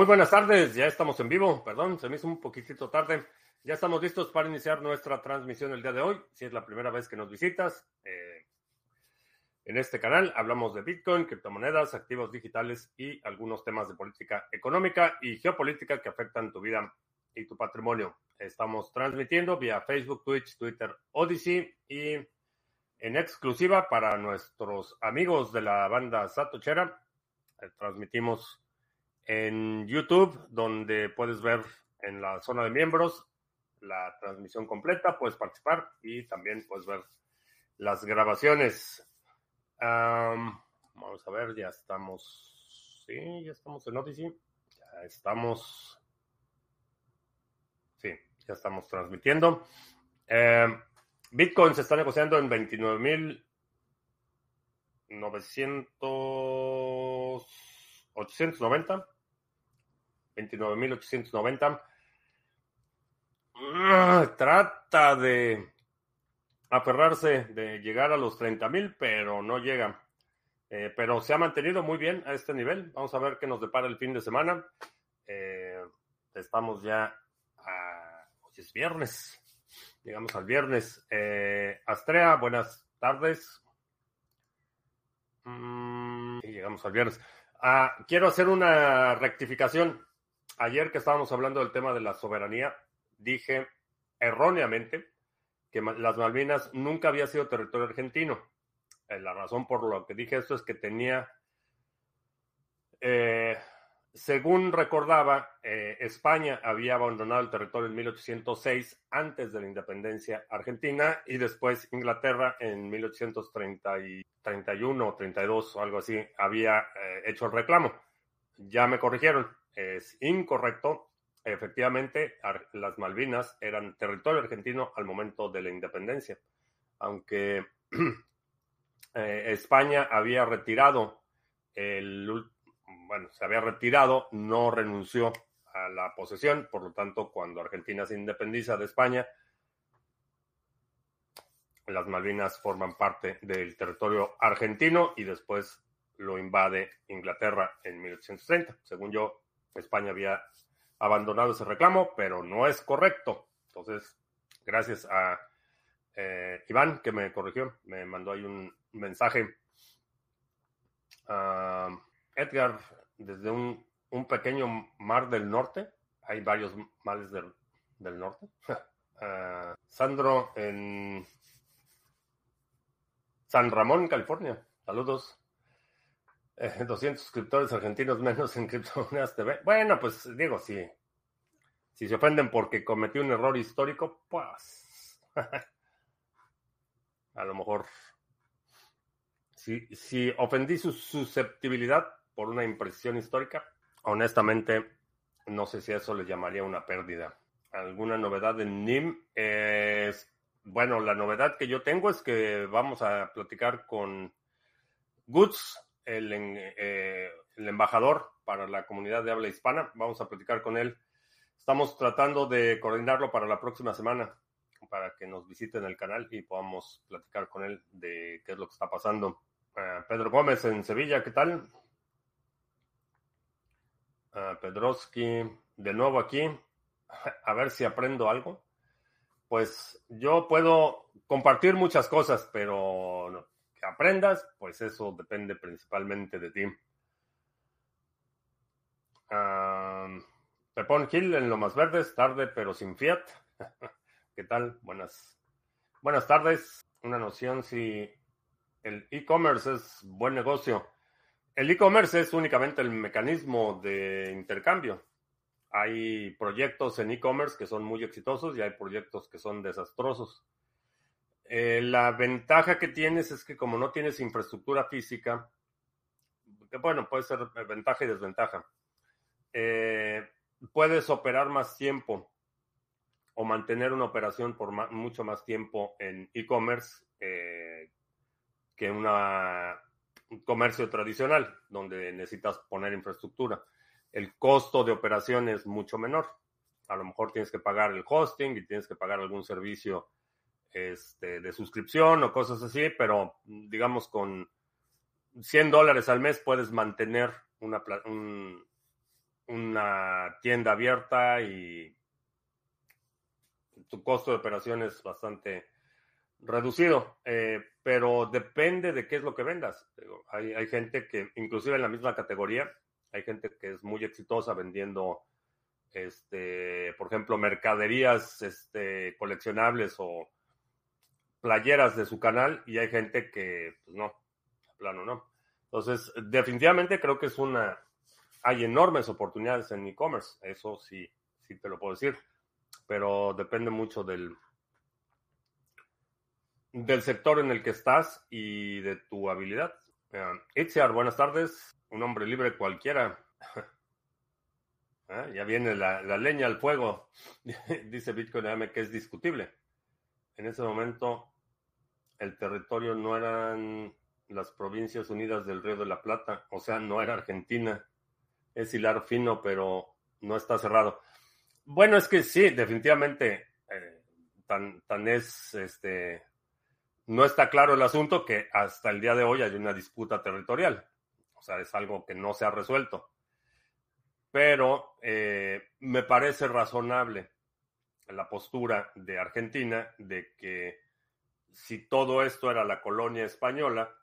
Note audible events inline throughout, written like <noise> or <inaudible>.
Muy buenas tardes, ya estamos en vivo, perdón, se me hizo un poquitito tarde. Ya estamos listos para iniciar nuestra transmisión el día de hoy. Si es la primera vez que nos visitas, eh, en este canal hablamos de Bitcoin, criptomonedas, activos digitales y algunos temas de política económica y geopolítica que afectan tu vida y tu patrimonio. Estamos transmitiendo vía Facebook, Twitch, Twitter, Odyssey y en exclusiva para nuestros amigos de la banda Satochera. Eh, transmitimos en YouTube, donde puedes ver en la zona de miembros la transmisión completa, puedes participar y también puedes ver las grabaciones. vamos a ver, ya estamos. Sí, ya estamos en Odyssey. Ya estamos. Sí, ya estamos transmitiendo. Eh, Bitcoin se está negociando en 29.900. 29.890. Ah, trata de aferrarse de llegar a los 30.000, pero no llega. Eh, pero se ha mantenido muy bien a este nivel. Vamos a ver qué nos depara el fin de semana. Eh, estamos ya a... Hoy es viernes. Llegamos al viernes. Eh, Astrea, buenas tardes. Mm, y llegamos al viernes. Ah, quiero hacer una rectificación ayer que estábamos hablando del tema de la soberanía, dije erróneamente que las Malvinas nunca había sido territorio argentino. Eh, la razón por lo que dije esto es que tenía, eh, según recordaba, eh, España había abandonado el territorio en 1806 antes de la independencia argentina y después Inglaterra en 1831 o 32 o algo así había hecho el reclamo. Ya me corrigieron es incorrecto. Efectivamente, las Malvinas eran territorio argentino al momento de la independencia, aunque <clears throat> eh, España había retirado el, bueno, se había retirado, no renunció a la posesión, por lo tanto, cuando Argentina se independiza de España, las Malvinas forman parte del territorio argentino y después lo invade Inglaterra en 1830. Según yo, España había abandonado ese reclamo, pero no es correcto. Entonces, gracias a eh, Iván que me corrigió, me mandó ahí un mensaje. Edgar, desde un, pequeño mar del norte, hay varios mares del, norte. <laughs> Ah, Sandro en San Ramón, California. Saludos. <laughs> 200 eh, suscriptores argentinos menos en Criptomonedas TV. Bueno, pues digo, si, si se ofenden porque cometí un error histórico, pues <laughs> a lo mejor si, si ofendí su susceptibilidad por una impresión histórica, honestamente no sé si eso le llamaría una pérdida. ¿Alguna novedad en NIM? Es, bueno, la novedad que yo tengo es que vamos a platicar con Goods eh, el, embajador para la comunidad de habla hispana. Vamos a platicar con él. Estamos tratando de coordinarlo para la próxima semana, para que nos visiten el canal y podamos platicar con él de qué es lo que está pasando. Eh, Pedro Gómez en Sevilla, ¿qué tal? Uh, Pedroski, de nuevo aquí, a ver si aprendo algo. Pues yo puedo compartir muchas cosas, pero no, aprendas, pues eso depende principalmente de ti. Pepón Hill en lo más verdes, tarde pero sin fiat. <laughs> ¿Qué tal? Buenas, buenas tardes. Una noción si el e-commerce es buen negocio. El e-commerce es únicamente el mecanismo de intercambio. Hay proyectos en e-commerce que son muy exitosos y hay proyectos que son desastrosos. Eh, la ventaja que tienes es que como no tienes infraestructura física, bueno, puede ser ventaja y desventaja, eh, puedes operar más tiempo o mantener una operación por mucho más tiempo en e-commerce eh, que un comercio tradicional, donde necesitas poner infraestructura. El costo de operación es mucho menor. A lo mejor tienes que pagar el hosting y tienes que pagar algún servicio este, de suscripción o cosas así, pero digamos con 100 dólares al mes puedes mantener una, un, una tienda abierta y tu costo de operación es bastante reducido, eh, pero depende de qué es lo que vendas. Hay, hay, gente que, inclusive en la misma categoría, hay gente que es muy exitosa vendiendo, este, por ejemplo, mercaderías este, coleccionables o playeras de su canal y hay gente que, pues no, plano no. Entonces, definitivamente creo que es una, hay enormes oportunidades en e-commerce, eso sí, sí te lo puedo decir, pero depende mucho del, del sector en el que estás y de tu habilidad. Uh, Itziar, buenas tardes. Un hombre libre cualquiera. <laughs> ah, ya viene la, la, leña al fuego. <laughs> Dice Bitcoin AM que es discutible. En ese momento el territorio no eran las provincias unidas del Río de la Plata, o sea, no era Argentina. Es hilar fino, pero no está cerrado. Bueno, es que sí, definitivamente eh, tan, tan es este no está claro el asunto que hasta el día de hoy hay una disputa territorial. O sea, es algo que no se ha resuelto. Pero eh, me parece razonable la postura de Argentina de que si todo esto era la colonia española,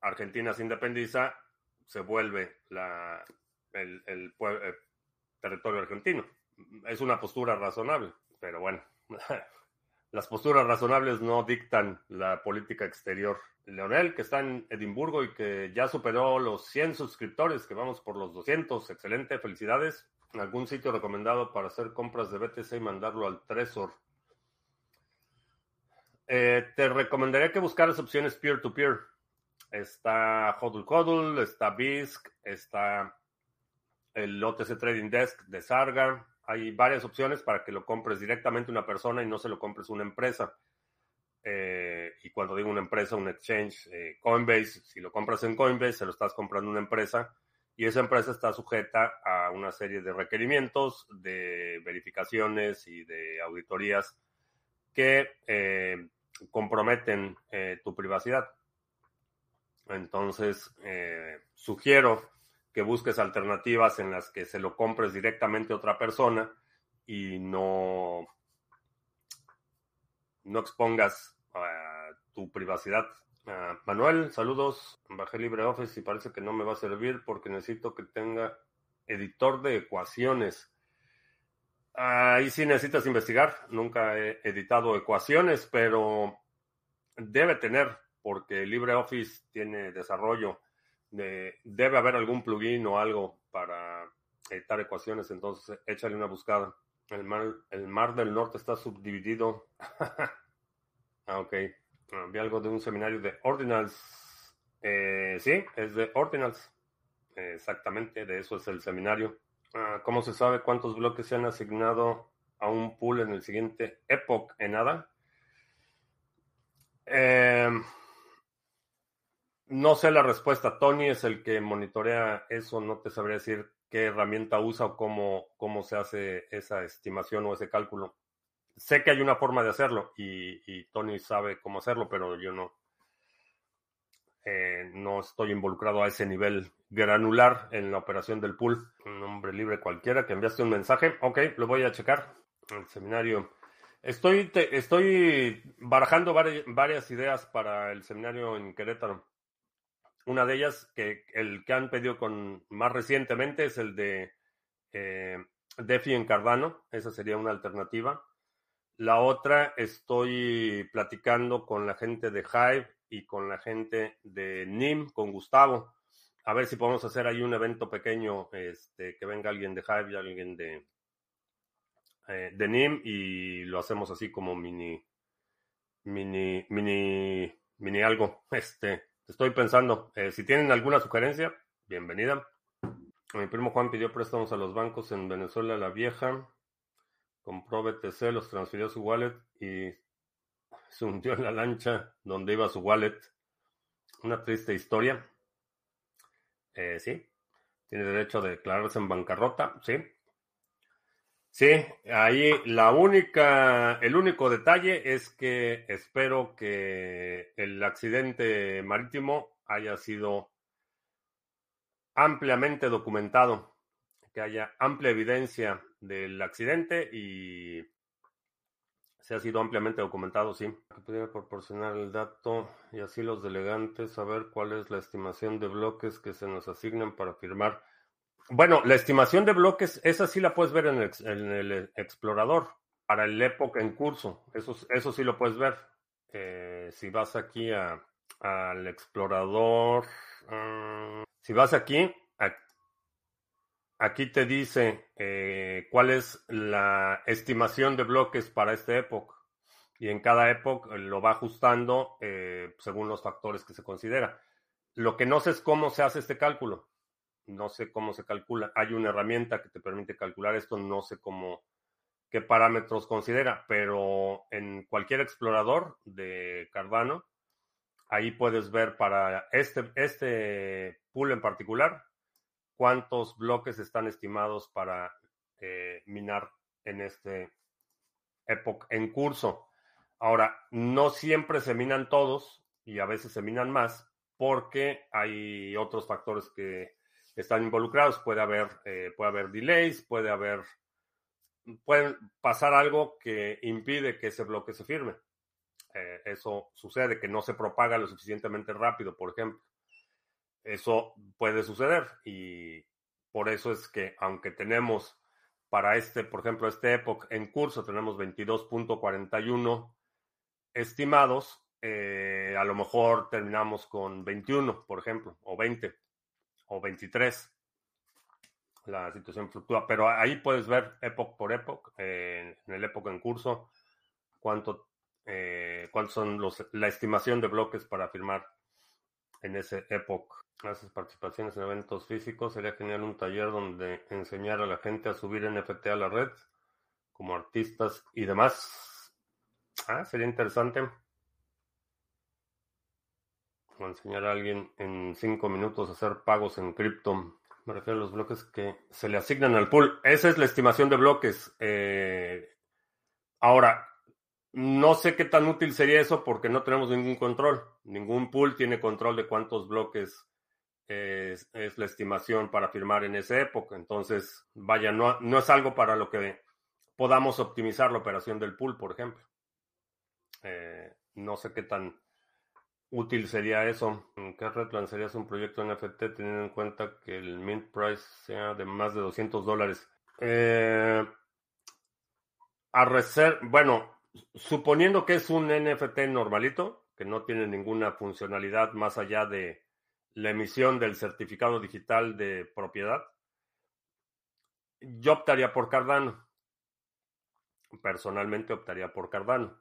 Argentina se independiza, se vuelve el, el, el territorio argentino. Es una postura razonable, pero bueno. <laughs> las posturas razonables no dictan la política exterior. Leonel, que está en Edimburgo y que ya superó los 100 suscriptores, que vamos por los 200, excelente, felicidades. ¿Algún sitio recomendado para hacer compras de BTC y mandarlo al Trezor? Eh, te recomendaría que buscaras opciones peer-to-peer. Está Hodl Hodl, está BISC, está el OTC Trading Desk de Sarga, hay varias opciones para que lo compres directamente una persona y no se lo compres una empresa. Eh, y cuando digo una empresa, un exchange, eh, Coinbase, si lo compras en Coinbase, se lo estás comprando una empresa y esa empresa está sujeta a una serie de requerimientos, de verificaciones y de auditorías que eh, comprometen tu privacidad. Entonces, sugiero que busques alternativas en las que se lo compres directamente a otra persona y no, no expongas tu privacidad. Manuel, saludos. Bajé LibreOffice y parece que no me va a servir porque necesito que tenga editor de ecuaciones. Ahí sí necesitas investigar. Nunca he editado ecuaciones, pero debe tener porque LibreOffice tiene desarrollo debe haber algún plugin o algo para editar ecuaciones, entonces échale una buscada. El mar, el mar del norte está subdividido. <laughs> ah, ok. Vi algo de un seminario de Ordinals. Eh, sí, es de Ordinals. exactamente, de eso es el seminario. Ah, ¿Cómo se sabe cuántos bloques se han asignado a un pool en el siguiente epoch en nada? Eh, no sé la respuesta. Tony es el que monitorea eso. No te sabría decir qué herramienta usa o cómo, cómo se hace esa estimación o ese cálculo. Sé que hay una forma de hacerlo y, Tony sabe cómo hacerlo, pero yo no, eh, no estoy involucrado a ese nivel granular en la operación del pool. Un nombre libre cualquiera que enviaste un mensaje. Ok, lo voy a checar. El seminario. Estoy, estoy barajando varias ideas para el seminario en Querétaro. Una de ellas, que el que han pedido con más recientemente, es el de eh, DeFi en Cardano. Esa sería una alternativa. La otra, estoy platicando con la gente de Hive y con la gente de NIM, con Gustavo. A ver si podemos hacer ahí un evento pequeño, este, que venga alguien de Hive y alguien de, eh, de NIM y lo hacemos así como mini, mini, mini, mini algo. <laughs> Este, Estoy pensando, eh, si tienen alguna sugerencia, bienvenida. Mi primo Juan pidió préstamos a los bancos en Venezuela la vieja, compró BTC, los transfirió a su wallet y se hundió en la lancha donde iba su wallet. Una triste historia. Eh, sí, tiene derecho a declararse en bancarrota, sí. Sí, ahí la única, el único detalle es que espero que el accidente marítimo haya sido ampliamente documentado, que haya amplia evidencia del accidente y se ha sido ampliamente documentado, sí. Que pudiera proporcionar el dato y así los delegantes saber cuál es la estimación de bloques que se nos asignan para firmar. Bueno, la estimación de bloques, esa sí la puedes ver en el, explorador para el época en curso. Eso, eso sí lo puedes ver. Eh, si vas aquí al explorador, ah, si vas aquí, aquí te dice eh, cuál es la estimación de bloques para esta época. Y en cada época lo va ajustando eh, según los factores que se considera. Lo que no sé es cómo se hace este cálculo. No sé cómo se calcula. Hay una herramienta que te permite calcular esto. No sé cómo, qué parámetros considera, pero en cualquier explorador de Cardano, ahí puedes ver para este, este pool en particular cuántos bloques están estimados para eh, minar en este época en curso. Ahora, no siempre se minan todos y a veces se minan más porque hay otros factores que están involucrados. Puede haber, eh, puede haber delays, puede haber, puede pasar algo que impide que ese bloque se firme. Eh, eso sucede, que no se propaga lo suficientemente rápido, por ejemplo. Eso puede suceder y por eso es que aunque tenemos para este, por ejemplo, este época en curso tenemos 22.41 estimados, eh, a lo mejor terminamos con 21, por ejemplo, o 20, o 23. La situación fluctúa, pero ahí puedes ver época por época, eh, en el época en curso, cuánto, eh, son los, la estimación de bloques para firmar en ese época haces participaciones en eventos físicos, sería genial un taller donde enseñar a la gente a subir NFT a la red, como artistas y demás. Ah, sería interesante. Enseñar a alguien en cinco minutos a hacer pagos en cripto. Me refiero a los bloques que se le asignan al pool. Esa es la estimación de bloques. Eh, ahora, no sé qué tan útil sería eso porque no tenemos ningún control. Ningún pool tiene control de cuántos bloques es, la estimación para firmar en esa época. Entonces, vaya, no, es algo para lo que podamos optimizar la operación del pool, por ejemplo. Eh, no sé qué tan útil sería eso. ¿En qué red lanzarías un proyecto NFT teniendo en cuenta que el mint price sea de más de 200 dólares? Eh, a reser bueno, suponiendo que es un NFT normalito, que no tiene ninguna funcionalidad más allá de la emisión del certificado digital de propiedad, yo optaría por Cardano. Personalmente optaría por Cardano.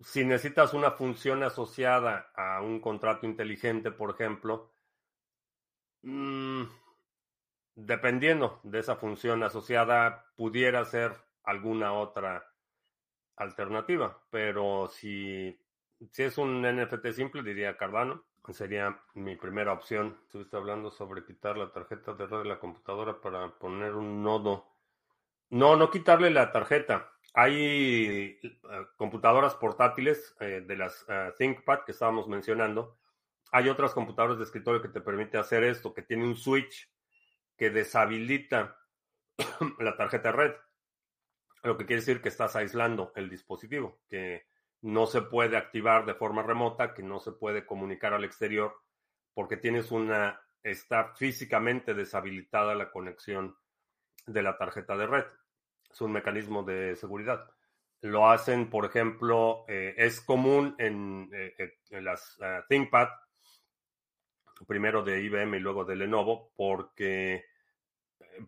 Si necesitas una función asociada a un contrato inteligente, por ejemplo, mm, dependiendo de esa función asociada, pudiera ser alguna otra alternativa. Pero si, si es un NFT simple, diría Cardano. Sería mi primera opción. Estuviste hablando sobre quitar la tarjeta de red de la computadora para poner un nodo. No, no quitarle la tarjeta. Hay eh, computadoras portátiles eh, de las eh, ThinkPad que estábamos mencionando. Hay otras computadoras de escritorio que te permite hacer esto, que tiene un switch que deshabilita <coughs> la tarjeta red. Lo que quiere decir que estás aislando el dispositivo, que no se puede activar de forma remota, que no se puede comunicar al exterior, porque tienes una, está físicamente deshabilitada la conexión de la tarjeta de red. Es un mecanismo de seguridad. Lo hacen, por ejemplo, eh, es común en, eh, eh, las ThinkPad, primero de IBM y luego de Lenovo, porque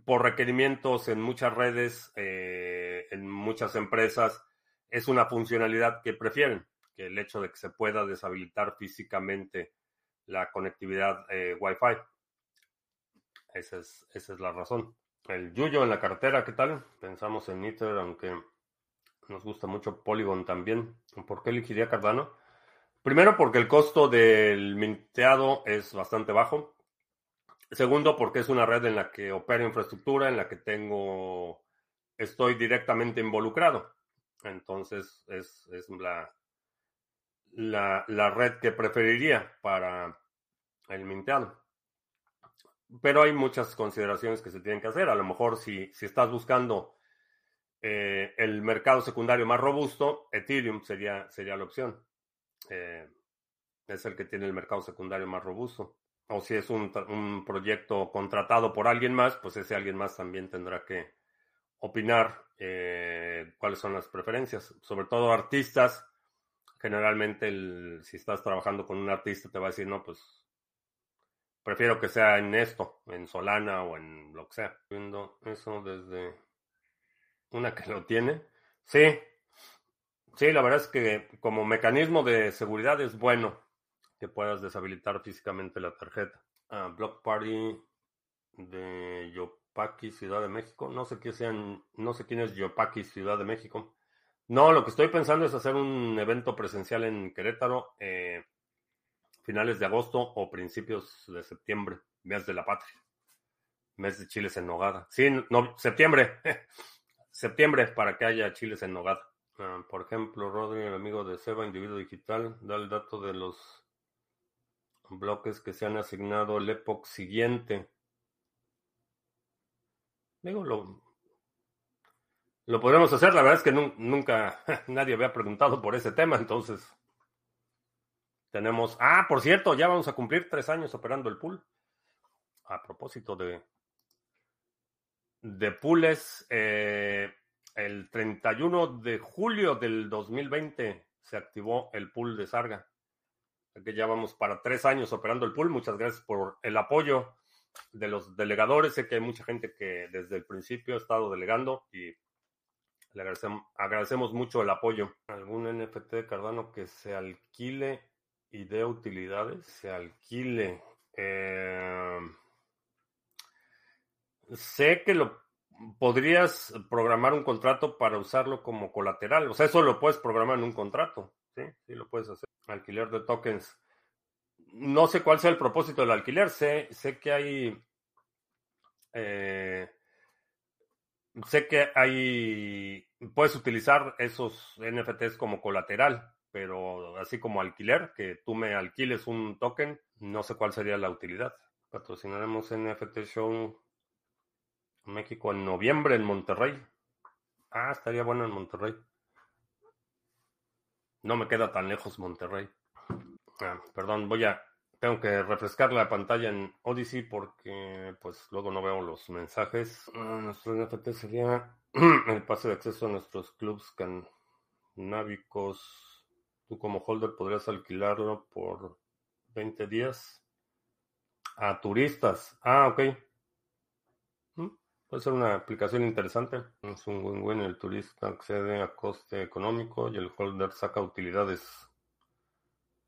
por requerimientos en muchas redes, en muchas empresas, es una funcionalidad que prefieren, que el hecho de que se pueda deshabilitar físicamente la conectividad eh, Wi-Fi. Esa es, esa es la razón. El Yuyo en la cartera, ¿qué tal? Pensamos en Ether, aunque nos gusta mucho Polygon también. ¿Por qué elegiría Cardano? Primero, porque el costo del minteado es bastante bajo. Segundo, porque es una red en la que opera infraestructura, en la que tengo, estoy directamente involucrado. Entonces es, la, la, red que preferiría para el minteado. pero hay muchas consideraciones que se tienen que hacer. A lo mejor si, si estás buscando eh, el mercado secundario más robusto, Ethereum sería, sería la opción. Eh, es el que tiene el mercado secundario más robusto. O si es un, un, proyecto contratado por alguien más, pues ese alguien más también tendrá que opinar eh, cuáles son las preferencias. Sobre todo artistas, generalmente el, si estás trabajando con un artista te va a decir, no, pues prefiero que sea en esto, en Solana o en lo que sea. Viendo eso desde una que lo tiene. Sí, sí, la verdad es que como mecanismo de seguridad es bueno que puedas deshabilitar físicamente la tarjeta. Ah, Block Party de Yopaki, Ciudad de México. No sé qué sean, no sé quién es Yopaki, Ciudad de México. No, lo que estoy pensando es hacer un evento presencial en Querétaro, eh, finales de agosto o principios de septiembre, mes de la patria, mes de chiles en nogada. Sí, no, septiembre, <laughs> septiembre para que haya chiles en nogada. Ah, por ejemplo, Rodri, el amigo de Seba, individuo digital, da el dato de los bloques que se han asignado el epoch siguiente. Digo, lo, lo podremos hacer. La verdad es que nunca <laughs> nadie había preguntado por ese tema, entonces tenemos. Ah, por cierto, ya vamos a cumplir tres años operando el pool. A propósito de de pools, eh, el 31 de julio del 2020 se activó el pool de Sarga que ya vamos para tres años operando el pool. Muchas gracias por el apoyo de los delegadores. Sé que hay mucha gente que desde el principio ha estado delegando y le agradecemos, mucho el apoyo. ¿Algún NFT de Cardano que se alquile y dé utilidades? Se alquile. Eh, sé que lo podrías programar un contrato para usarlo como colateral. O sea, eso lo puedes programar en un contrato. Sí, sí lo puedes hacer. Alquiler de tokens. No sé cuál sea el propósito del alquiler. Sé, sé que hay. Eh, sé que hay. Puedes utilizar esos NFTs como colateral, pero así como alquiler, que tú me alquiles un token, no sé cuál sería la utilidad. Patrocinaremos NFT Show México en noviembre en Monterrey. Ah, estaría bueno en Monterrey. No me queda tan lejos Monterrey. Ah, perdón, voy a. Tengo que refrescar la pantalla en Odyssey porque pues luego no veo los mensajes. Ah, nuestro NFT sería <clears throat> el pase de acceso a nuestros clubs canábicos. Tú como holder podrías alquilarlo por 20 días a turistas. Ah, ok. Puede ser una aplicación interesante. Es un win-win. El turista accede a coste económico y el holder saca utilidades.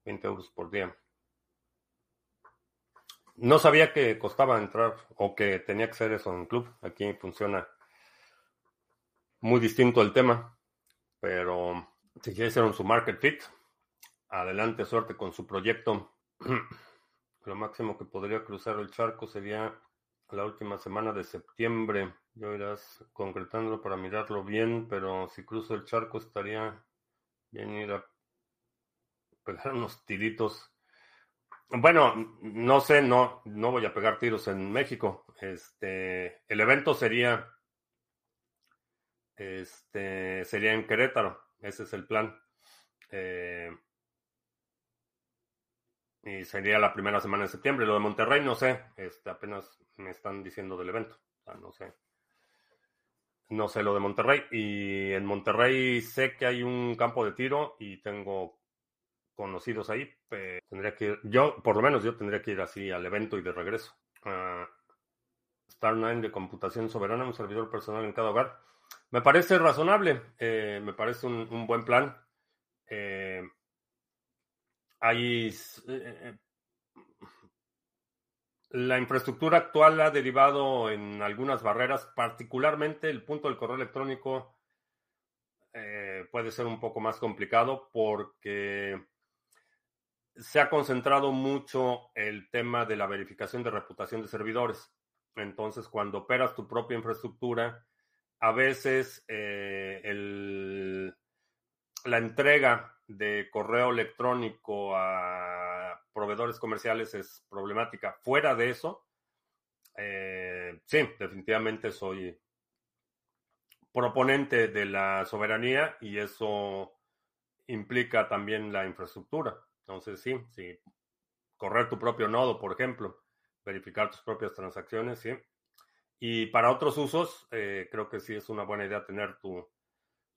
20 euros por día. No sabía que costaba entrar o que tenía que ser eso en club. Aquí funciona muy distinto el tema. Pero si ya hicieron su market fit, adelante, suerte con su proyecto. <clears throat> Lo máximo que podría cruzar el charco sería la última semana de septiembre. Ya irás concretándolo para mirarlo bien, pero si cruzo el charco estaría bien ir a pegar <laughs> unos tiritos. Bueno, no sé, no, no voy a pegar tiros en México. Este, el evento sería, este, sería en Querétaro. Ese es el plan. Eh, y sería la primera semana de septiembre. Lo de Monterrey no sé, este, apenas me están diciendo del evento. no sé. No sé lo de Monterrey. Y en Monterrey sé que hay un campo de tiro y tengo conocidos ahí. tendría que ir, yo, por lo menos yo tendría que ir así al evento y de regreso. Uh, Star 9 de computación soberana, un servidor personal en cada hogar. Me parece razonable, eh, me parece un, un buen plan. Eh, hay eh, eh, la infraestructura actual ha derivado en algunas barreras, particularmente el punto del correo electrónico eh, puede ser un poco más complicado porque se ha concentrado mucho el tema de la verificación de reputación de servidores. Entonces, cuando operas tu propia infraestructura, a veces el, la entrega de correo electrónico a proveedores comerciales es problemática. Fuera de eso, Eh, sí, definitivamente soy proponente de la soberanía y eso implica también la infraestructura. Entonces, sí, sí, correr tu propio nodo, por ejemplo, verificar tus propias transacciones, sí. Y para otros usos, eh, creo que sí es una buena idea tener tu,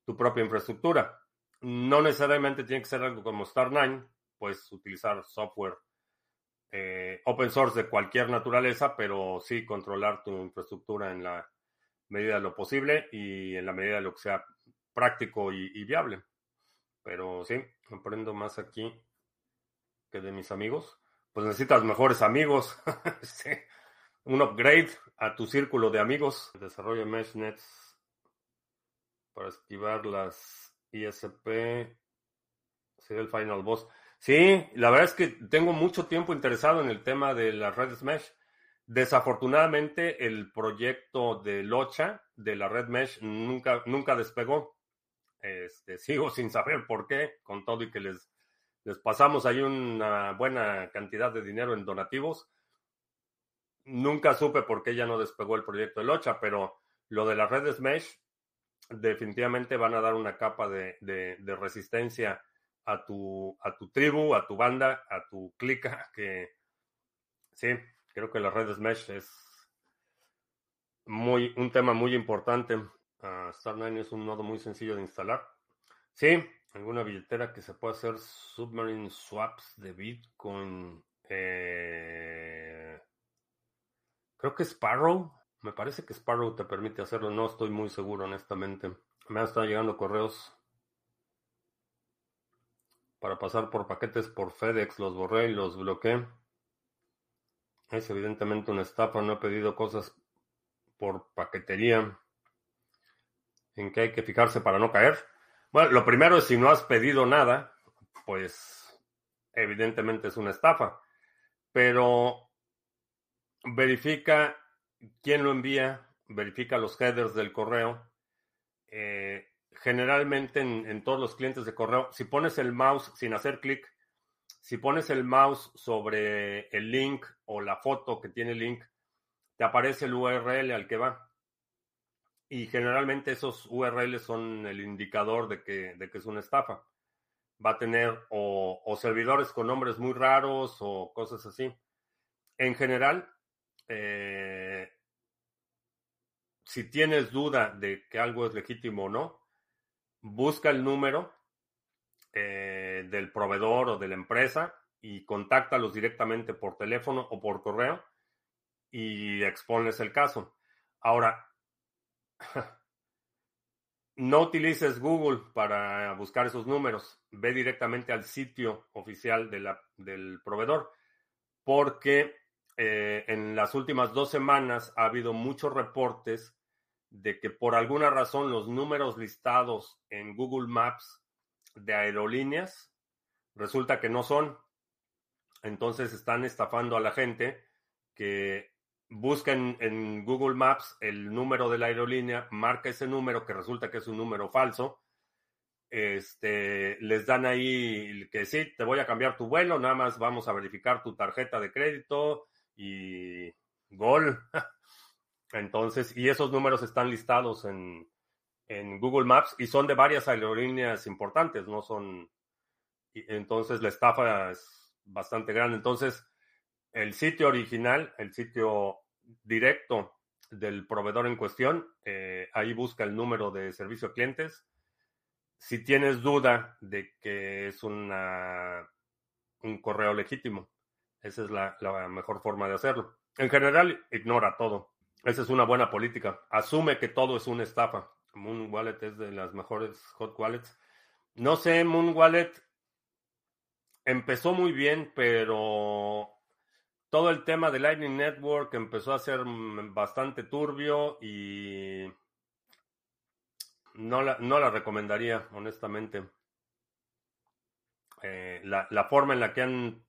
tu propia infraestructura. No necesariamente tiene que ser algo como Star9, puedes utilizar software eh, open source de cualquier naturaleza, pero sí controlar tu infraestructura en la medida de lo posible y en la medida de lo que sea práctico y, viable. Pero sí, aprendo más aquí que de mis amigos. Pues necesitas mejores amigos. <laughs> Un upgrade a tu círculo de amigos. Desarrollo MeshNets para esquivar las ISP. Sería el final boss. Sí, la verdad es que tengo mucho tiempo interesado en el tema de las redes mesh. Desafortunadamente, el proyecto de Locha, de la red mesh, nunca, nunca despegó. Este, <laughs> sigo sin saber por qué, con todo y que les, les pasamos ahí una buena cantidad de dinero en donativos. Nunca supe por qué ya no despegó el proyecto de Locha, pero lo de las redes mesh definitivamente van a dar una capa de, de resistencia a tu, a tu tribu, a tu banda, a tu clica, que sí, creo que las redes mesh es muy, un tema muy importante. Uh, Star9 es un nodo muy sencillo de instalar. Sí, alguna billetera que se pueda hacer submarine swaps de Bitcoin. Eh, creo que Sparrow. Me parece que Sparrow te permite hacerlo. No estoy muy seguro, honestamente. Me han estado llegando correos para pasar por paquetes por FedEx, los borré y los bloqueé. Es evidentemente una estafa, no he pedido cosas por paquetería. ¿En qué hay que fijarse para no caer? Bueno, lo primero es si no has pedido nada, pues evidentemente es una estafa. Pero verifica quién lo envía, verifica los headers del correo. Eh, generalmente en, todos los clientes de correo, si pones el mouse sin hacer clic, si pones el mouse sobre el link o la foto que tiene el link, te aparece el URL al que va. Y generalmente esos URLs son el indicador de que, de que es una estafa. Va a tener o, servidores con nombres muy raros o cosas así. En general, eh, si tienes duda de que algo es legítimo o no, busca el número eh, del proveedor o de la empresa y contáctalos directamente por teléfono o por correo y exponles el caso. Ahora, <laughs> no utilices Google para buscar esos números. Ve directamente al sitio oficial del proveedor, porque eh, en las últimas dos semanas ha habido muchos reportes de que por alguna razón los números listados en Google Maps de aerolíneas resulta que no son. Entonces están estafando a la gente que busca en, Google Maps el número de la aerolínea, marca ese número que resulta que es un número falso. Este, les dan ahí que sí, te voy a cambiar tu vuelo, nada más vamos a verificar tu tarjeta de crédito y gol. <laughs> Entonces, y esos números están listados en, Google Maps y son de varias aerolíneas importantes, no son. Entonces, la estafa es bastante grande. Entonces, el sitio original, el sitio directo del proveedor en cuestión, eh, ahí busca el número de servicio a clientes. Si tienes duda de que es una, un correo legítimo, esa es la mejor forma de hacerlo. En general, ignora todo. Esa es una buena política. Asume que todo es una estafa. Moon Wallet es de las mejores hot wallets. No sé, Moon Wallet empezó muy bien, pero todo el tema de Lightning Network empezó a ser bastante turbio y no la, no la recomendaría, honestamente. Eh, la, la, forma en la que han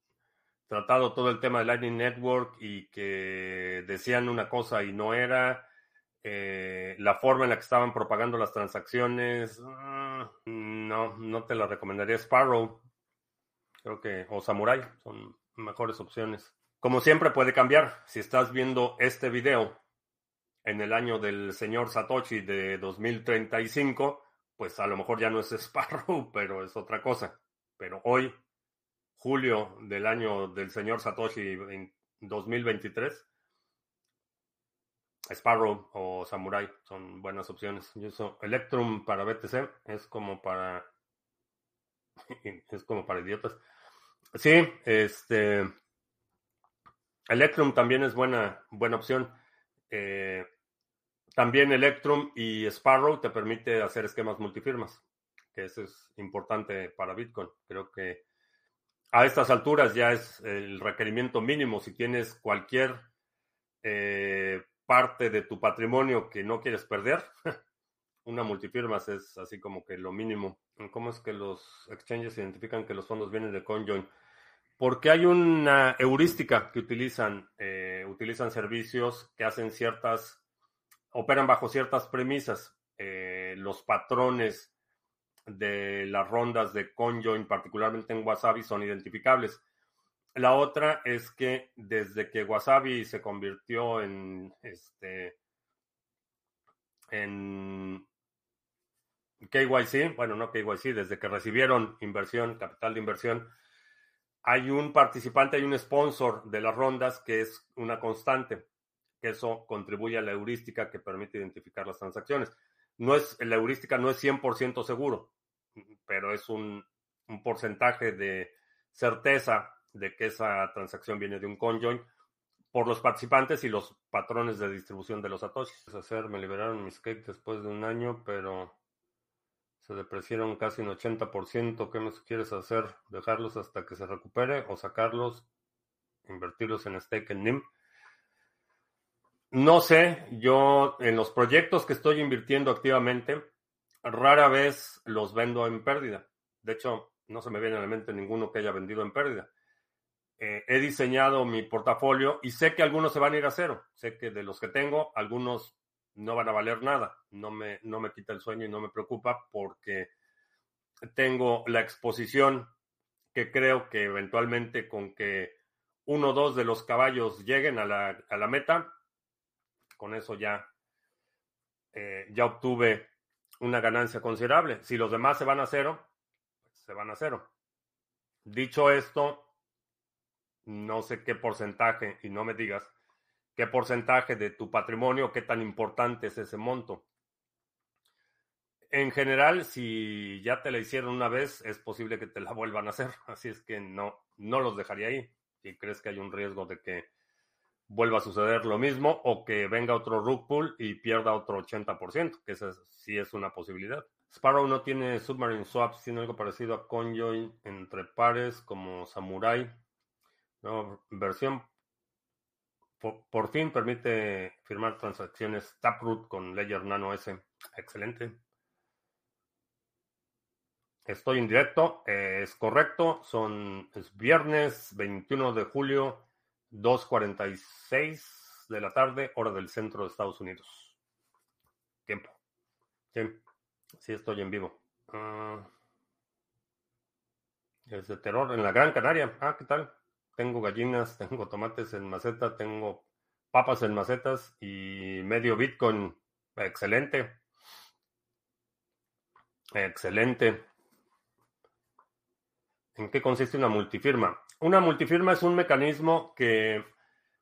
tratado todo el tema de Lightning Network y que decían una cosa y no era, eh, la forma en la que estaban propagando las transacciones, ah, no, no te la recomendaría Sparrow, creo que, o Samurai, son mejores opciones. Como siempre puede cambiar. Si estás viendo este video en el año del señor Satoshi de 2035, pues a lo mejor ya no es Sparrow, <laughs> pero es otra cosa. Pero hoy, julio del año del señor Satoshi en 2023, Sparrow o Samurai son buenas opciones. Yo uso Electrum para BTC, es como para <laughs> es como para idiotas. Sí, este Electrum también es buena buena opción. Eh, también Electrum y Sparrow te permite hacer esquemas multifirmas, que eso es importante para Bitcoin. Creo que a estas alturas ya es el requerimiento mínimo. Si tienes cualquier eh, parte de tu patrimonio que no quieres perder, <laughs> una multifirmas es así como que lo mínimo. ¿Cómo es que los exchanges identifican que los fondos vienen de CoinJoin? Porque hay una heurística que utilizan, eh, utilizan servicios que hacen ciertas, operan bajo ciertas premisas. Eh, los patrones de las rondas de CoinJoin, particularmente en Wasabi, son identificables. La otra es que desde que Wasabi se convirtió en este en KYC, bueno, no KYC, desde que recibieron inversión, capital de inversión, hay un participante, hay un sponsor de las rondas que es una constante, que eso contribuye a la heurística que permite identificar las transacciones. No es, la heurística no es 100% seguro, pero es un, un porcentaje de certeza de que esa transacción viene de un conjoin por los participantes y los patrones de distribución de los satoshis. Hacer, me liberaron mis cakes después de un año, pero se depreciaron casi un 80%. ¿Qué me quieres hacer? ¿Dejarlos hasta que se recupere o sacarlos, invertirlos en stake en NIM? No sé, yo en los proyectos que estoy invirtiendo activamente, rara vez los vendo en pérdida. De hecho, no se me viene a la mente ninguno que haya vendido en pérdida. Eh, he diseñado mi portafolio y sé que algunos se van a ir a cero. Sé que de los que tengo, algunos no van a valer nada. No me, no me quita el sueño y no me preocupa porque tengo la exposición que creo que eventualmente con que uno o dos de los caballos lleguen a la, a la meta, con eso ya, eh, ya obtuve una ganancia considerable. Si los demás se van a cero, pues se van a cero. Dicho esto, no sé qué porcentaje, y no me digas qué porcentaje de tu patrimonio, qué tan importante es ese monto. En general, si ya te la hicieron una vez, es posible que te la vuelvan a hacer. <laughs> Así es que no, no los dejaría ahí. Si crees que hay un riesgo de que vuelva a suceder lo mismo o que venga otro rug pull y pierda otro 80%, que esa sí es una posibilidad. Sparrow no tiene submarine swaps, tiene algo parecido a conjoin entre pares como Samurai. No, versión por, fin permite firmar transacciones Taproot con Ledger Nano S. Excelente. Estoy en directo, es correcto. Son es viernes 21 de julio, 2.46 de la tarde, hora del centro de Estados Unidos. Tiempo. Sí, sí estoy en vivo. Uh, es de terror en la Gran Canaria. Ah, ¿qué tal? tengo gallinas, <laughs> tengo tomates en maceta, tengo papas en macetas y medio Bitcoin. Excelente. Excelente. ¿En qué consiste una multifirma? Una multifirma es un mecanismo que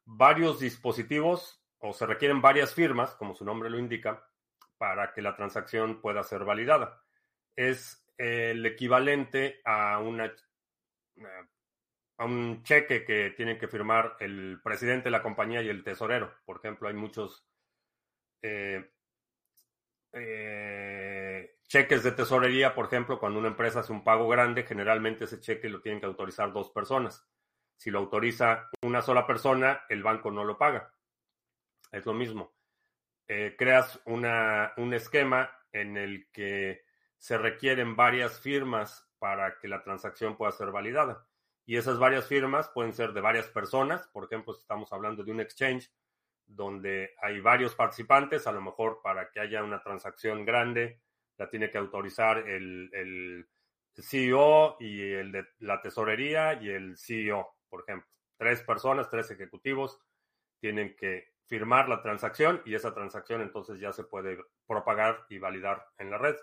varios dispositivos o se requieren varias firmas, como su nombre lo indica, para que la transacción pueda ser validada. Es el equivalente a una a un cheque que tiene que firmar el presidente de la compañía y el tesorero. Por ejemplo, hay muchos eh, eh, cheques de tesorería, por ejemplo, cuando una empresa hace un pago grande, generalmente ese cheque lo tienen que autorizar dos personas. Si lo autoriza una sola persona, el banco no lo paga. Es lo mismo. Eh, creas un esquema en el que se requieren varias firmas para que la transacción pueda ser validada. Y esas varias firmas pueden ser de varias personas. Por ejemplo, si estamos hablando de un exchange donde hay varios participantes, a lo mejor para que haya una transacción grande, la tiene que autorizar el, el CEO y el de la tesorería y el CEO, por ejemplo. tres personas, tres ejecutivos, tienen que firmar la transacción y esa transacción entonces ya se puede propagar y validar en la red.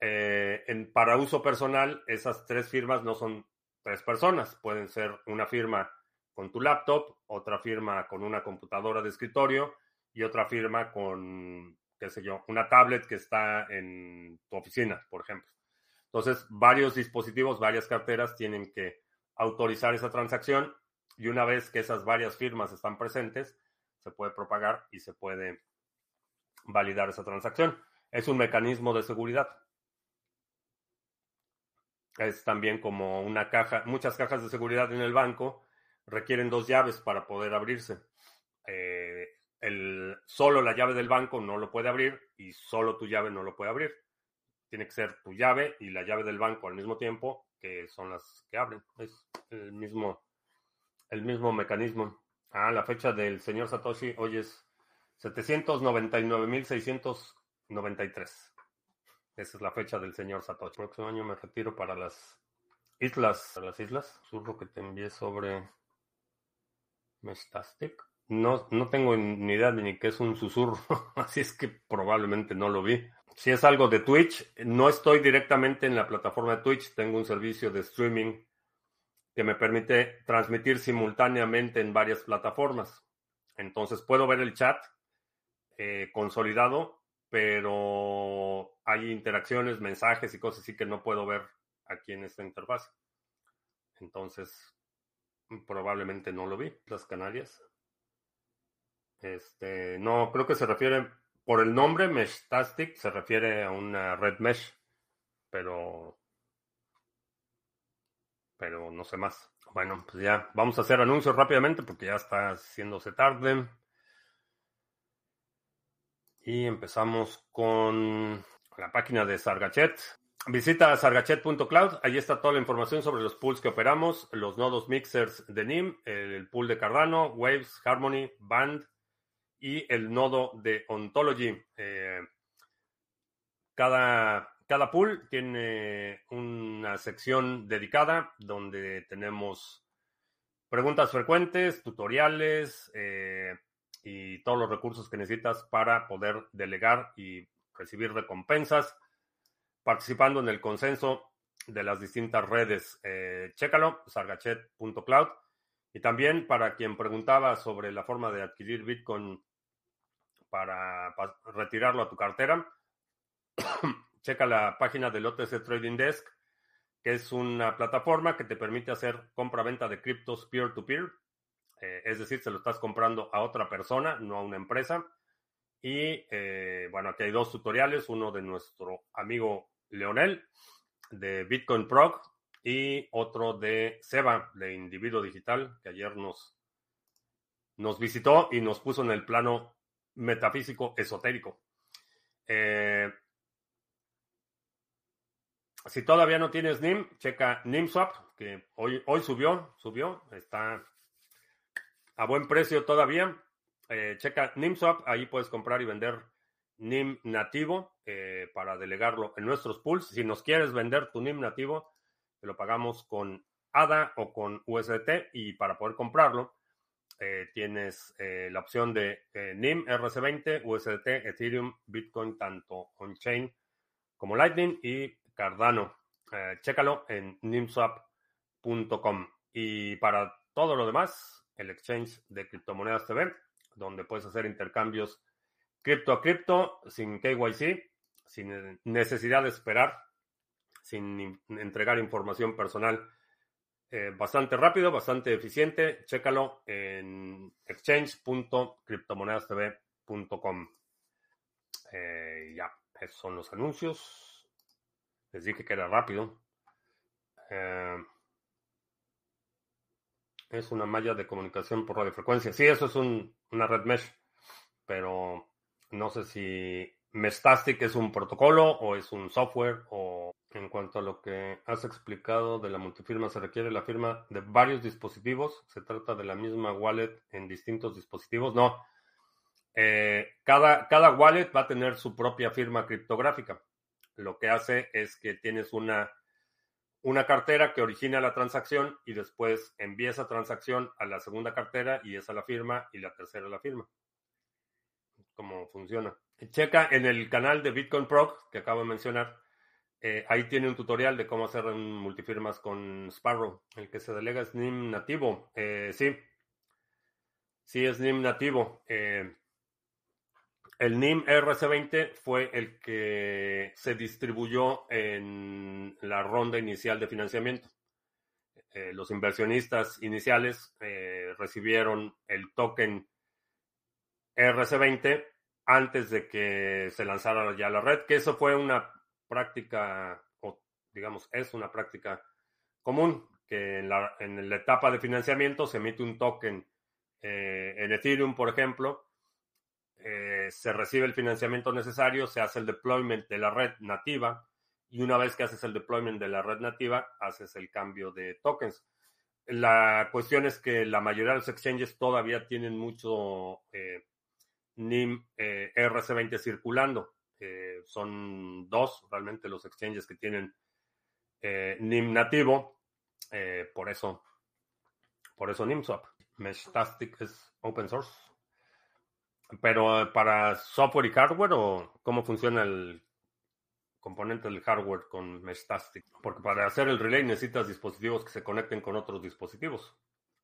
Eh, en, para uso personal, esas tres firmas no son tres personas, pueden ser una firma con tu laptop, otra firma con una computadora de escritorio y otra firma con, qué sé yo, una tablet que está en tu oficina, por ejemplo. Entonces, varios dispositivos, varias carteras tienen que autorizar esa transacción y una vez que esas varias firmas están presentes, se puede propagar y se puede validar esa transacción. Es un mecanismo de seguridad. Es también como una caja, muchas cajas de seguridad en el banco requieren dos llaves para poder abrirse. Eh, el, solo la llave del banco no lo puede abrir y solo tu llave no lo puede abrir. Tiene que ser tu llave y la llave del banco al mismo tiempo, que son las que abren. Es el mismo, el mismo mecanismo. Ah, la fecha del señor Satoshi hoy es 799.693. Esa es la fecha del señor Satoshi. Próximo año me retiro para las islas. las islas. Surro que te envié sobre Mestastic. No, no tengo ni idea de ni qué es un susurro, <laughs> así es que probablemente no lo vi. Si es algo de Twitch, no estoy directamente en la plataforma de Twitch, tengo un servicio de streaming que me permite transmitir simultáneamente en varias plataformas. Entonces puedo ver el chat eh, consolidado pero hay interacciones, mensajes y cosas así que no puedo ver aquí en esta interfaz. Entonces, probablemente no lo vi, las Canarias. Este, no, creo que se refiere, por el nombre Meshtastic, se refiere a una red mesh, pero, pero no sé más. Bueno, pues ya vamos a hacer anuncios rápidamente porque ya está haciéndose tarde. Y empezamos con la página de Sargachet. Visita sargachet.cloud, ahí está toda la información sobre los pools que operamos, los nodos mixers de NIM, el pool de Cardano, Waves, Harmony, Band y el nodo de Ontology. Eh, cada, cada pool tiene una sección dedicada donde tenemos preguntas frecuentes, tutoriales, eh, y todos los recursos que necesitas para poder delegar y recibir recompensas, participando en el consenso de las distintas redes. Eh, chécalo, sargachet.cloud. Y también para quien preguntaba sobre la forma de adquirir Bitcoin para, retirarlo a tu cartera, <coughs> checa la página del OTC Trading Desk, que es una plataforma que te permite hacer compra-venta de criptos peer-to-peer eh, es decir, se lo estás comprando a otra persona, no a una empresa. Y eh, bueno, aquí hay dos tutoriales, uno de nuestro amigo Leonel de Bitcoin Prog y otro de Seba de Individuo Digital, que ayer nos, nos visitó y nos puso en el plano metafísico esotérico. Eh, si todavía no tienes NIM, checa NIMSwap, que hoy, hoy subió, subió, está a buen precio todavía. Eh, checa NIMSwap, ahí puedes comprar y vender NIM nativo eh, para delegarlo en nuestros pools. Si nos quieres vender tu NIM nativo, te lo pagamos con ADA o con USDT y para poder comprarlo eh, tienes la opción de NIM RC20, USDT, Ethereum, Bitcoin, tanto on-chain como Lightning y Cardano. chécalo en nimswap.com. Y para todo lo demás, el exchange de criptomonedas TV, donde puedes hacer intercambios cripto a cripto sin KYC, sin necesidad de esperar, sin entregar información personal. Eh, bastante rápido, bastante eficiente. Chécalo en exchange.cryptomonedastv.com. Eh, ya, esos son los anuncios. Les dije que era rápido. Eh, es una malla de comunicación por radiofrecuencia. Sí, eso es una red mesh, pero no sé si Mestastic es un protocolo o es un software o en cuanto a lo que has explicado de la multifirma, se requiere la firma de varios dispositivos. Se trata de la misma wallet en distintos dispositivos. No, eh, cada, cada wallet va a tener su propia firma criptográfica. Lo que hace es que tienes una una cartera que origina la transacción y después envía esa transacción a la segunda cartera y esa la firma y la tercera la firma. ¿Cómo funciona? Checa en el canal de Bitcoin Pro que acabo de mencionar. Eh, ahí tiene un tutorial de cómo hacer multifirmas con Sparrow. El que se delega es NIM nativo. Eh, sí. Sí, es NIM nativo. Eh, el NIM RC20 fue el que se distribuyó en la ronda inicial de financiamiento. los inversionistas iniciales recibieron el token RC20 antes de que se lanzara ya la red, que eso fue una práctica, o digamos, es una práctica común, que en la, en la etapa de financiamiento se emite un token eh, en Ethereum, por ejemplo, eh, se recibe el financiamiento necesario, se hace el deployment de la red nativa y una vez que haces el deployment de la red nativa, haces el cambio de tokens. La cuestión es que la mayoría de los exchanges todavía tienen mucho eh, NIM eh, RC20 circulando. Eh, son dos realmente los exchanges que tienen eh, NIM nativo. por eso, por eso NIMSwap. Meshtastic es open source. Pero para software y hardware o cómo funciona el componente del hardware con Meshtastic. Porque para hacer el relay necesitas dispositivos que se conecten con otros dispositivos.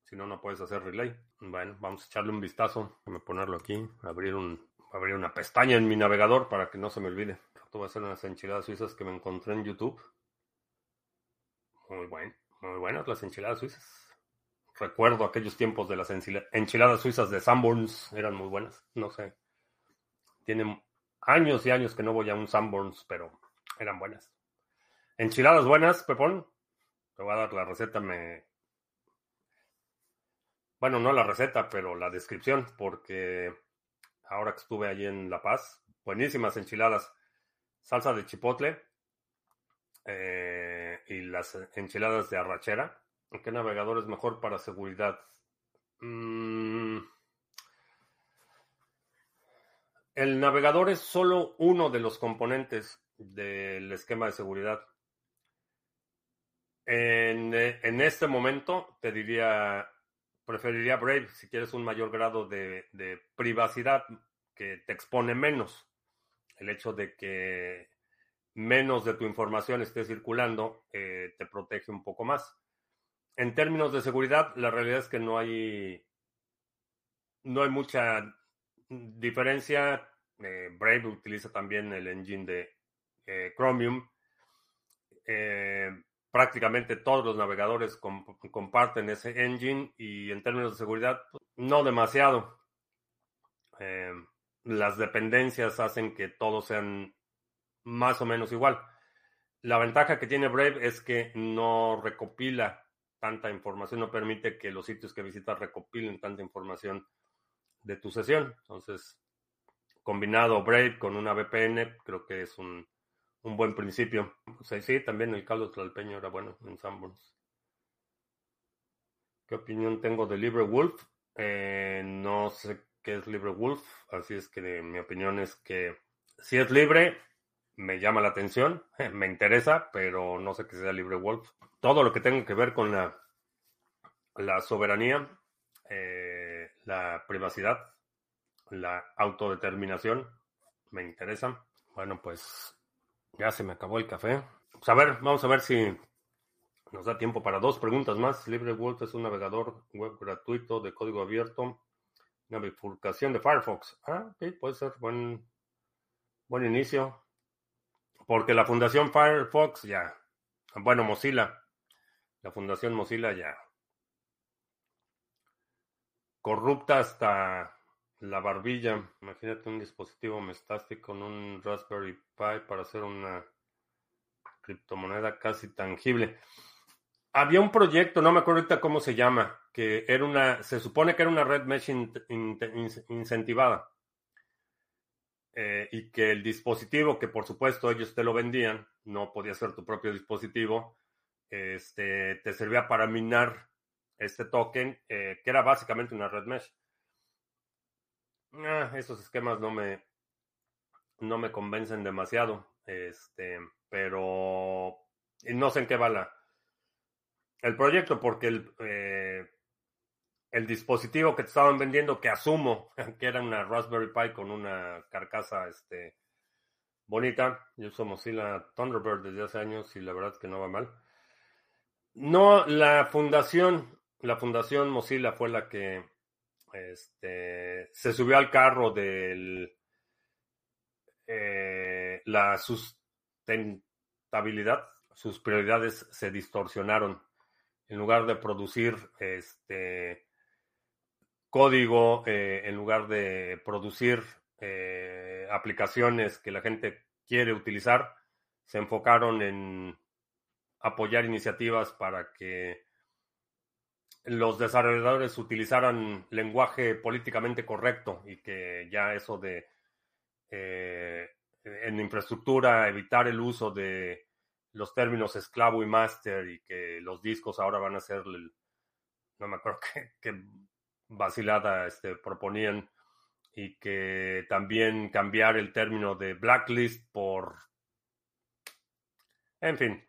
Si no, no puedes hacer relay. Bueno, vamos a echarle un vistazo. Déjame ponerlo aquí. Abrir, un, abrir una pestaña en mi navegador para que no se me olvide. Esto va a ser unas enchiladas suizas que me encontré en YouTube. Muy bueno. Muy buenas las enchiladas suizas. Recuerdo aquellos tiempos de las enchiladas suizas de Sanborns. Eran muy buenas. No sé. Tienen años y años que no voy a un Sanborns, pero eran buenas. Enchiladas buenas, Pepón. Te voy a dar la receta. Me bueno, no la receta, pero la descripción, porque ahora que estuve allí en La Paz, buenísimas enchiladas, salsa de chipotle eh, y las enchiladas de arrachera. ¿Qué navegador es mejor para seguridad? Mm, el navegador es solo uno de los componentes del esquema de seguridad. En, en este momento te diría preferiría Brave si quieres un mayor grado de, privacidad que te expone menos. El hecho de que menos de tu información esté circulando eh, te protege un poco más. En términos de seguridad, la realidad es que no hay, no hay mucha diferencia. Eh, Brave utiliza también el engine de eh, Chromium prácticamente todos los navegadores comparten ese engine y en términos de seguridad, pues, no demasiado. Eh, las dependencias hacen que todos sean más o menos igual. La ventaja que tiene Brave es que no recopila tanta información, no permite que los sitios que visitas recopilen tanta información de tu sesión. Entonces, combinado Brave con una VPN, creo que es un, un buen principio. sí, también el caldo tlalpeño era bueno en Sanborns. ¿Qué opinión tengo de LibreWolf? Eh, no sé qué es LibreWolf, así es que mi opinión es que si es libre, me llama la atención, <laughs> me interesa, pero no sé qué sea LibreWolf. Todo lo que tenga que ver con la, la soberanía, eh, la privacidad, la autodeterminación, me interesa. Bueno, pues ya se me acabó el café. Pues a ver, vamos a ver si nos da tiempo para dos preguntas más. LibreWolf es un navegador web gratuito de código abierto. Una bifurcación de Firefox. Ah, sí, puede ser buen, buen inicio. Porque la fundación Firefox ya. Bueno, Mozilla. La fundación Mozilla ya. Corrupta hasta la barbilla. Imagínate un dispositivo mestástico con un Raspberry Pi para hacer una criptomoneda casi tangible. Había un proyecto, no me acuerdo ahorita cómo se llama, que era una, se supone que era una red mesh incentivada. Eh, y que el dispositivo, que por supuesto ellos te lo vendían, no podía ser tu propio dispositivo, este, te servía para minar este token, eh, que era básicamente una red mesh. Ah, esos esquemas no me, no me convencen demasiado. Este, pero no sé en qué va la, el proyecto, porque el, eh, el dispositivo que te estaban vendiendo, que asumo <laughs> que era una Raspberry Pi con una carcasa este, bonita. Yo uso Mozilla Thunderbird desde hace años y la verdad es que no va mal. No, la fundación, la fundación Mozilla fue la que este, se subió al carro de eh, la sustentabilidad. Sus prioridades se distorsionaron. En lugar de producir este código, eh, en lugar de producir eh, aplicaciones que la gente quiere utilizar, se enfocaron en apoyar iniciativas para que los desarrolladores utilizaran lenguaje políticamente correcto y que ya eso de eh, en infraestructura evitar el uso de los términos esclavo y máster y que los discos ahora van a ser no me acuerdo <laughs> qué, vacilada este, proponían y que también cambiar el término de blacklist por en fin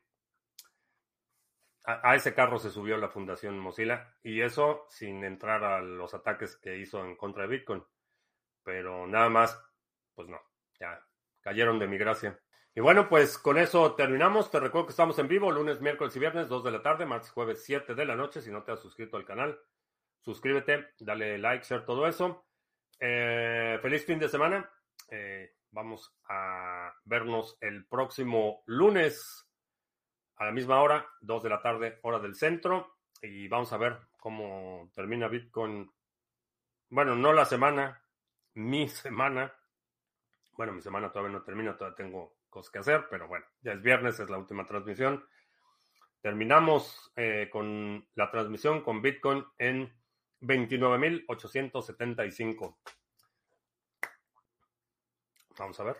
a, ese carro se subió la Fundación Mozilla y eso sin entrar a los ataques que hizo en contra de Bitcoin. Pero nada más, pues no, ya cayeron de mi gracia. Y bueno, pues con eso terminamos. Te recuerdo que estamos en vivo lunes, miércoles y viernes, 2 de la tarde, martes, jueves, 7 de la noche. Si no te has suscrito al canal, suscríbete, dale like, share, todo eso. Eh, feliz fin de semana. Eh, vamos a vernos el próximo lunes a la misma hora, 2 de la tarde, hora del centro. Y vamos a ver cómo termina Bitcoin. Bueno, no la semana, mi <laughs> semana. Bueno, mi semana todavía no termina, todavía tengo cosas que hacer, pero bueno, ya es viernes, es la última transmisión. Terminamos eh, con la transmisión con Bitcoin en 29.875. Vamos a ver.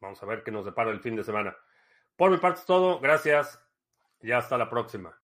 Vamos a ver qué nos depara el fin de semana. Por mi parte es todo. Gracias y hasta la próxima.